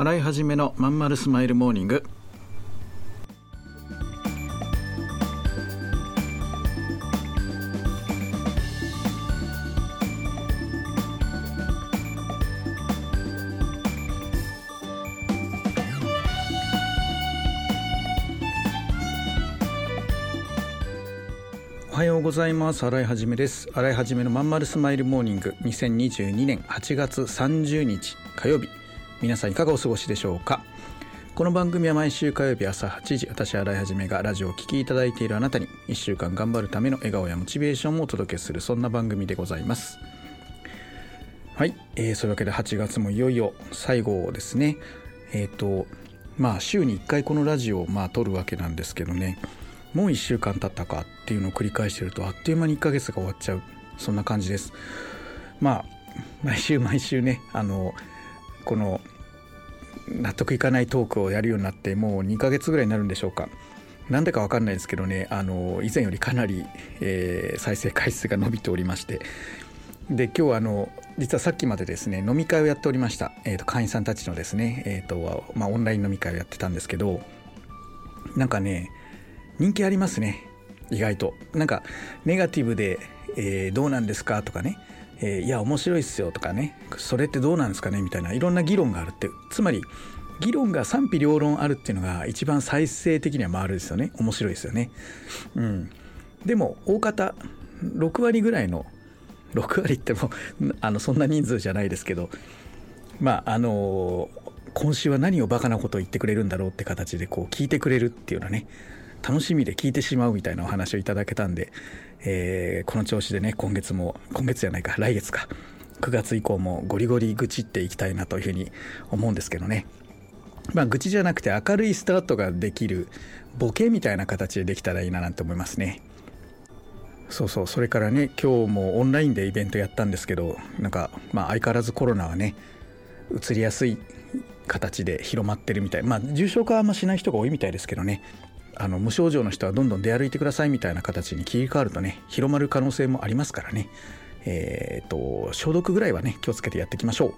洗い始めのまんまるスマイルモーニング。おはようございます。洗いはじめです。洗いはじめのまんまるスマイルモーニング。2022年8月30日火曜日。皆さんいかがお過ごしでしょうか？この番組は毎週火曜日朝8時私洗いはじめがラジオを聴きいただいているあなたに1週間頑張るための笑顔やモチベーションをお届けするそんな番組でございます。はい、えー、そういうわけで8月もいよいよ最後ですね。えっ、ー、とまあ週に1回このラジオをまあ撮るわけなんですけどね。もう1週間経ったかっていうのを繰り返してるとあっという間に1ヶ月が終わっちゃう。そんな感じです。まあ毎週毎週ねあのこの納得いかないトークをやるようになってもう2ヶ月ぐらいになるんでしょうか。なんでか分かんないですけどねあの以前よりかなり、えー、再生回数が伸びておりまして。で今日はあの実はさっきまでですね飲み会をやっておりました、えーと、会員さんたちのですね、えーとまあ、オンライン飲み会をやってたんですけどなんかね人気ありますね意外と。なんかネガティブで、えー、どうなんですかとかね、えー、いや面白いっすよとかねそれってどうなんですかねみたいないろんな議論があるってつまり議論が賛否両論あるっていうのが一番再生的には回るですよね。面白いですよね。うん。でも大方6割ぐらいの6割っても あのそんな人数じゃないですけどまああの今週は何をバカなことを言ってくれるんだろうって形でこう聞いてくれるっていうのはね楽しみで聞いてしまうみたいなお話をいただけたんで、えー、この調子でね今月も今月じゃないか来月か9月以降もゴリゴリ愚痴っていきたいなというふうに思うんですけどね。まあ愚痴じゃなくて明るいスタートができるボケみたいな形でできたらいいななんて思いますね。そうそうそれからね今日もオンラインでイベントやったんですけどなんかまあ相変わらずコロナはね移りやすい形で広まってるみたい。まあ重症化はあんましない人が多いみたいですけどね。あの無症状の人はどんどん出歩いてくださいみたいな形に切り替わるとね広まる可能性もありますからね。えっ、と消毒ぐらいはね気をつけてやっていきましょう。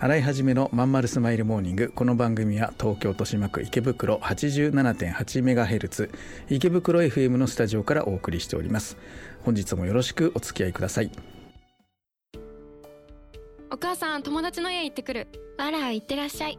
洗い始めのまんまるスマイルモーニング。この番組は東京豊島区池袋 87.8MHz 池袋 FM のスタジオからお送りしております。本日もよろしくお付き合いください。お母さん友達の家行ってくる。あら行ってらっしゃい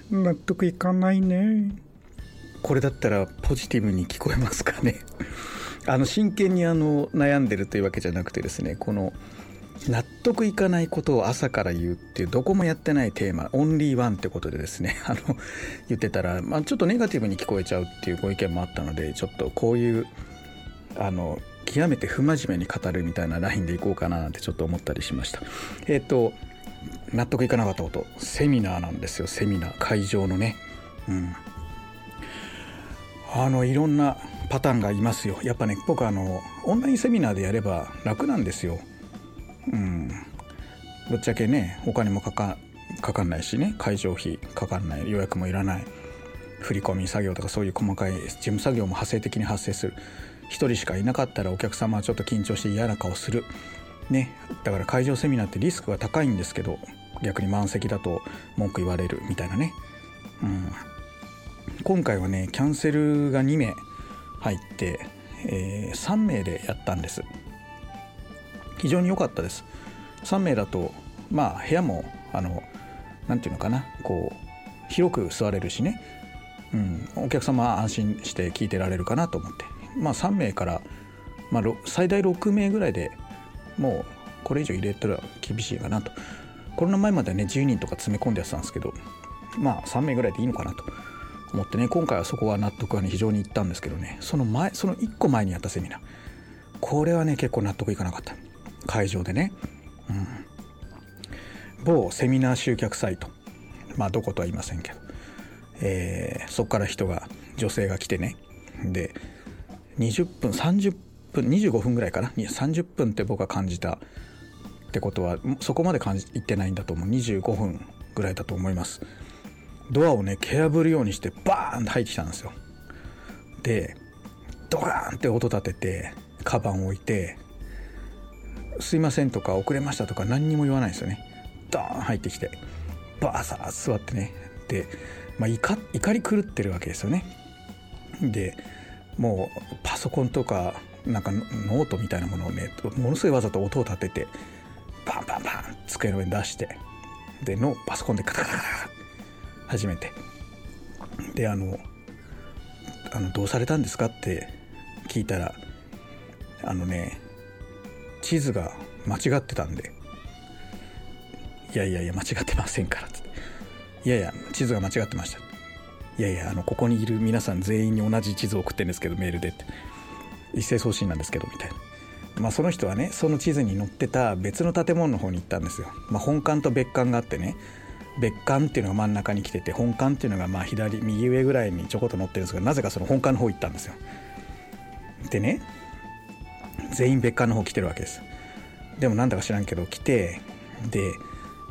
納得いかないねこれだったらポジティブに聞こえますかね あの真剣にあの悩んでるというわけじゃなくてですねこの納得いかないことを朝から言うっていうどこもやってないテーマオンリーワンってことでですね あの言ってたら、まあ、ちょっとネガティブに聞こえちゃうっていうご意見もあったのでちょっとこういうあの極めて不真面目に語るみたいなラインでいこうかななんてちょっと思ったりしました。えっ、ー、と納得いかなかったこと。セミナーなんですよ。セミナー。会場のね。うん。あのいろんなパターンがいますよ。やっぱね僕あのオンラインセミナーでやれば楽なんですよ。うん。ぶっちゃけねお金もかかかかんないしね。会場費かかんない。予約もいらない。振り込み作業とかそういう細かい事務作業も派生的に発生する。1人しかいなかったらお客様はちょっと緊張して嫌な顔する。ねだから会場セミナーってリスクが高いんですけど逆に満席だと文句言われるみたいなね、うん、今回はねキャンセルが2名入って、えー、3名でやったんです。非常に良かったです。3名だとまあ部屋もあの何て言うのかなこう広く座れるしね。うん、お客様は安心して聞いてられるかなと思って。まあ3名から、まあ、最大6名ぐらいでもうこれ以上入れたら厳しいかなと。コロナ前まではね10人とか詰め込んでやってたんですけどまあ3名ぐらいでいいのかなと。思ってね今回はそこは納得はね非常にいったんですけどね。その前その1個前にやったセミナー。これはね結構納得いかなかった。会場でね、うん、某セミナー集客サイト。まあどことは言いませんけど、えー、そこから人が女性が来てね。で20分30分25分ぐらいかな？30分って僕は感じたってことはそこまで感じいってないんだと思う。25分ぐらいだと思います。ドアをね蹴破るようにしてバーンって入ってきたんですよ。でドカーンって音立ててカバン置いて「すいません」とか「遅れました」とか何にも言わないですよね。ドーン入ってきてバーサー座ってね。で、まあ、怒怒り狂ってるわけですよね。でもうパソコンとかなんかノートみたいなものをねものすごいわざと音を立ててバンバンバン机の上に出してでのパソコンでカタカタカタ始めてであのあの「どうされたんですか?」って聞いたらあのね地図が間違ってたんで「いやいやいや間違ってませんから」っつって「いやいや地図が間違ってました」いやいやあのここにいる皆さん全員に同じ地図を送ってるんですけどメールでって一斉送信なんですけどみたいな。まあ、その人はねその地図に載ってた別の建物の方に行ったんですよ。まあ、本館と別館があってね別館っていうのが真ん中に来てて本館っていうのがまあ左右上ぐらいにちょこっと載ってるんですがなぜかその本館の方行ったんですよ。でね全員別館の方来てるわけです。でもなんだか知らんけど来てで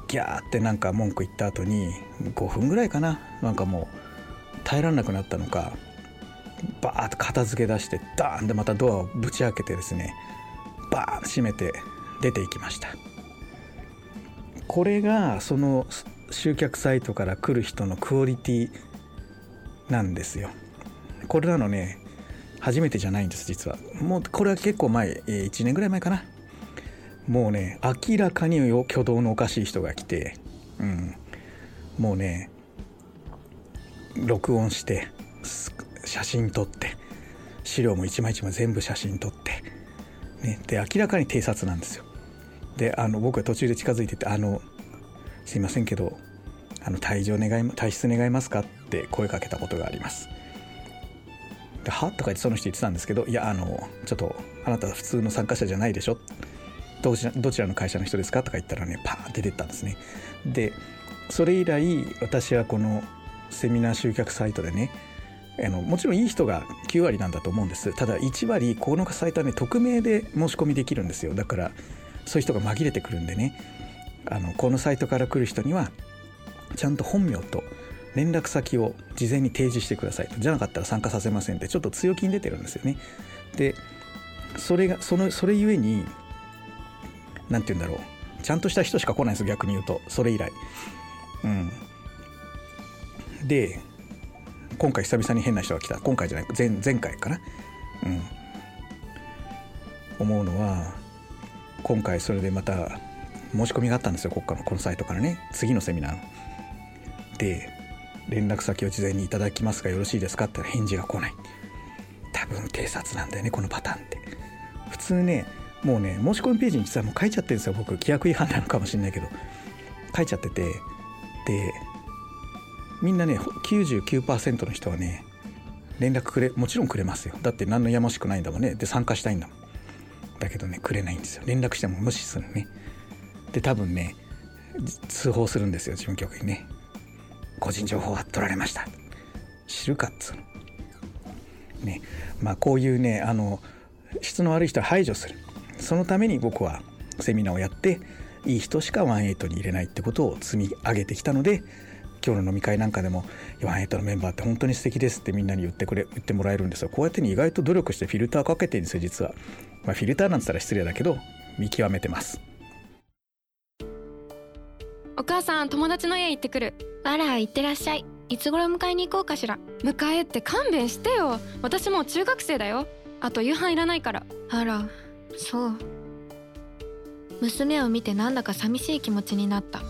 ギャーってなんか文句言った後に5分ぐらいかななんかもう耐えられなくなったのかバーッと片付け出してダーンでまたドアをぶち開けてですねバーン閉めて出ていきました。これがその集客サイトから来る人のクオリティなんですよ。これなのね初めてじゃないんです実は。もうこれは結構前1年ぐらい前かな。もうね明らかに挙動のおかしい人が来てうん。もうね録音して写真撮って資料も一枚一枚全部写真撮って、ね、で明らかに偵察なんですよ。であの僕が途中で近づいてて「あのすいませんけどあの退場願い退出願いますか?」って声かけたことがあります。では？とか言ってその人言ってたんですけど「いやあのちょっとあなた普通の参加者じゃないでしょ」どちらどちらの会社の人ですか？とか言ったらねパーンって出てったんですね。でそれ以来私はこのセミナー集客サイトでねあのもちろんいい人が9割なんだと思うんです。ただ1割このサイトはね匿名で申し込みできるんですよ。だからそういう人が紛れてくるんでね。あのこのサイトから来る人にはちゃんと本名と連絡先を事前に提示してください。じゃなかったら参加させませんってちょっと強気に出てるんですよね。でそれがそのそれゆえに何て言うんだろう。ちゃんとした人しか来ないんです逆に言うと。それ以来。うん。で今回久々に変な人が来た。今回じゃない前前回かな。うん。思うのは今回それでまた申し込みがあったんですよ。国家のこのサイトからね。次のセミナー。で連絡先を事前にいただきますがよろしいですかって。返事が来ない。多分偵察なんだよねこのパターンって。普通ねもうね申し込みページに実はもう書いちゃってるんですよ。僕規約違反なのかもしれないけど。書いちゃってて。でみんなね99%の人はね連絡くれもちろんくれますよ。だって何のやましくないんだもんね。で参加したいんだもん。だけどねくれないんですよ。連絡しても無視するね。で多分ね通報するんですよ事務局にね。個人情報は取られました。知るかっつうの。ねまあこういうねあの質の悪い人は排除する。そのために僕はセミナーをやっていい人しか18に入れないってことを積み上げてきたので今日の飲み会なんかでも「ワンエイトのメンバーって本当に素敵です」ってみんなに言ってくれ言ってもらえるんですよ。こうやってね意外と努力してフィルターかけてるんですよ実は、まあ、フィルターなんつったら失礼だけど見極めてます。お母さん友達の家行ってくるあら行ってらっしゃい。いつ頃迎えに行こうかしら。迎えって勘弁してよ。私もう中学生だよ。あと夕飯いらないから。あらそう。娘を見てなんだか寂しい気持ちになった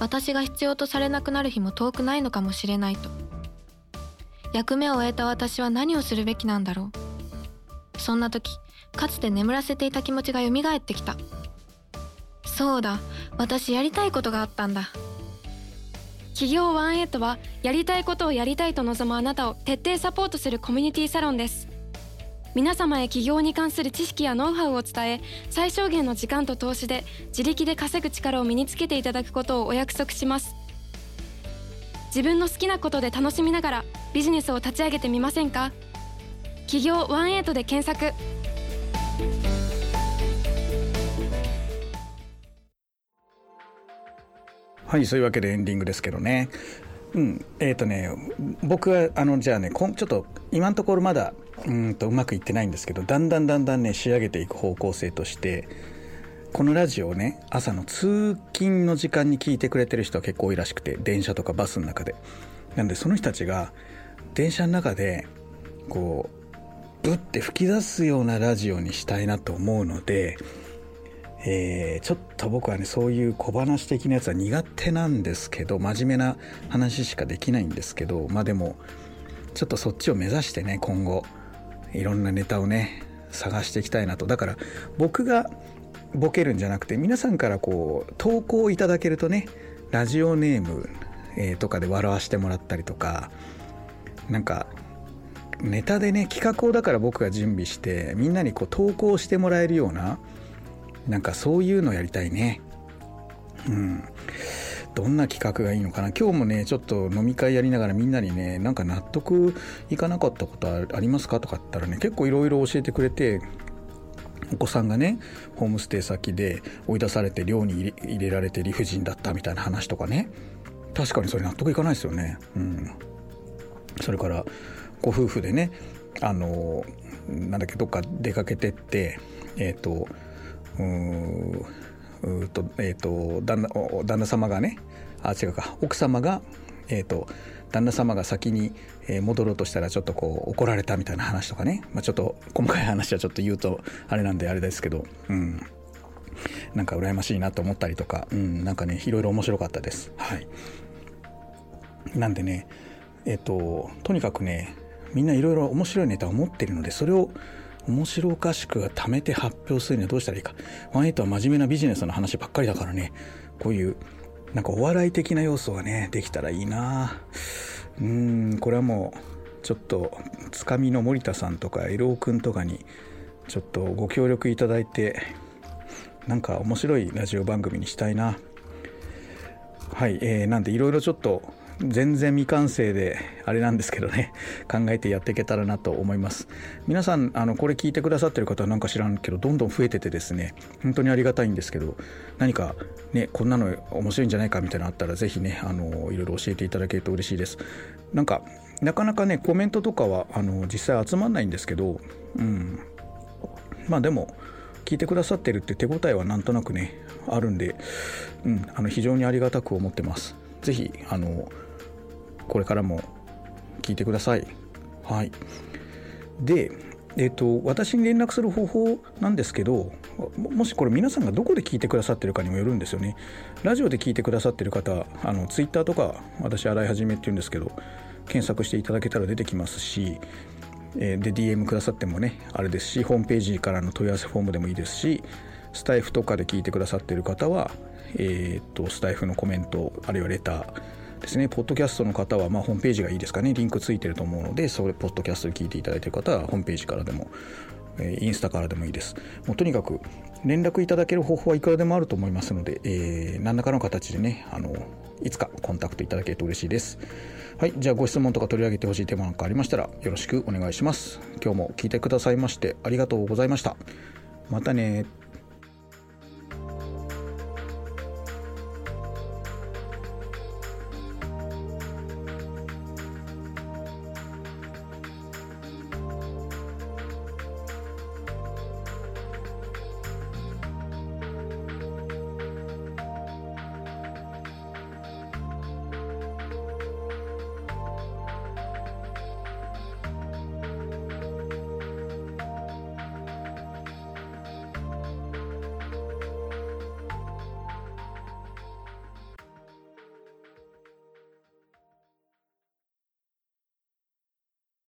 私が必要とされなくなる日も遠くないのかもしれないと。役目を終えた私は何をするべきなんだろう。そんな時かつて眠らせていた気持ちが蘇ってきた。そうだ私やりたいことがあったんだ。企業ワンエイトはやりたいことをやりたいと望むあなたを徹底サポートするコミュニティサロンです。皆様へ起業に関する知識やノウハウを伝え最小限の時間と投資で自力で稼ぐ力を身につけていただくことをお約束します。自分の好きなことで楽しみながらビジネスを立ち上げてみませんか？企業ワンエイトで検索。はいそういうわけでエンディングですけどね。うんえっ、ー、とね僕はあのじゃあねこんちょっと今のところまだうんとうまくいってないんですけどだんだんだんだんね仕上げていく方向性としてこのラジオをね朝の通勤の時間に聞いてくれてる人は結構多いらしくて電車とかバスの中で。なんでその人たちが電車の中でこううって吹き出すようなラジオにしたいなと思うのでえー、ちょっと僕はねそういう小話的なやつは苦手なんですけど真面目な話しかできないんですけどまあでもちょっとそっちを目指してね今後いろんなネタをね探していきたいなと。だから僕がボケるんじゃなくて皆さんからこう投稿いただけるとねラジオネーム、え、とかで笑わしてもらったりとかなんかネタでね企画をだから僕が準備してみんなにこう投稿してもらえるようななんかそういうのやりたいね。うん。どんな企画がいいのかな。今日もねちょっと飲み会やりながらみんなにねなんか納得いかなかったことありますかとか言ったらね結構いろいろ教えてくれてお子さんがねホームステイ先で追い出されて寮に入れられて理不尽だったみたいな話とかね。確かにそれ納得いかないですよね。うん。それからご夫婦でねあのなんだっけどっか出かけてってえっ、ー、とうとえっ、ー、と旦那旦那様がねあ違うか。奥様がえっ、ー、と旦那様が先に戻ろうとしたらちょっとこう怒られたみたいな話とかね、まあ、ちょっと細かい話はちょっと言うとあれなんであれですけど、うん、なんか羨ましいなと思ったりとか、うん、なんかねいろいろ面白かったです。はい、なんでねえっ、ー、ととにかくねみんないろいろ面白いネタを持ってるのでそれを面白おかしく貯めて発表するにはどうしたらいいか。ワンエイトは真面目なビジネスの話ばっかりだからね、こういう、なんかお笑い的な要素がね、できたらいいなうーん、これはもう、ちょっと、つかみの森田さんとか、エローくんとかに、ちょっとご協力いただいて、なんか面白いラジオ番組にしたいな。はい、えー、なんでいろいろちょっと全然未完成であれなんですけどね 考えてやっていけたらなと思います。皆さんあのこれ聞いてくださってる方はなんか知らんけどどんどん増えててですね本当にありがたいんですけど何かねこんなの面白いんじゃないかみたいなのあったら是非ねあのいろいろ教えていただけると嬉しいです。なんかなかなかねコメントとかはあの実際集まんないんですけどうん。まあでも聞いてくださってるって手応えはなんとなくねあるんで、うん、あの非常にありがたく思ってます。ぜひあのこれからも聞いてください。はい。で、えっ、と、私に連絡する方法なんですけど、もしこれ皆さんがどこで聞いてくださってるかにもよるんですよね。ラジオで聞いてくださってる方、あの、ツイッターとか、私、洗い始めって言うんですけど、検索していただけたら出てきますし、えで、DM くださってもね、あれですし、ホームページからの問い合わせフォームでもいいですし、スタイフとかで聞いてくださってる方は、えっ、と、スタイフのコメント、あるいはレター、ですね、ポッドキャストの方は、まあ、ホームページがいいですかね、リンクついてると思うので、それ、ポッドキャストで聞いていただいてる方は、ホームページからでも、えインスタからでもいいです。もうとにかく、連絡いただける方法はいくらでもあると思いますので、えー、何らかの形でね、あの、いつかコンタクトいただけると嬉しいです。はい、じゃあご質問とか取り上げてほしいテーマなんかありましたら、よろしくお願いします。今日も聞いてくださいまして、ありがとうございました。またね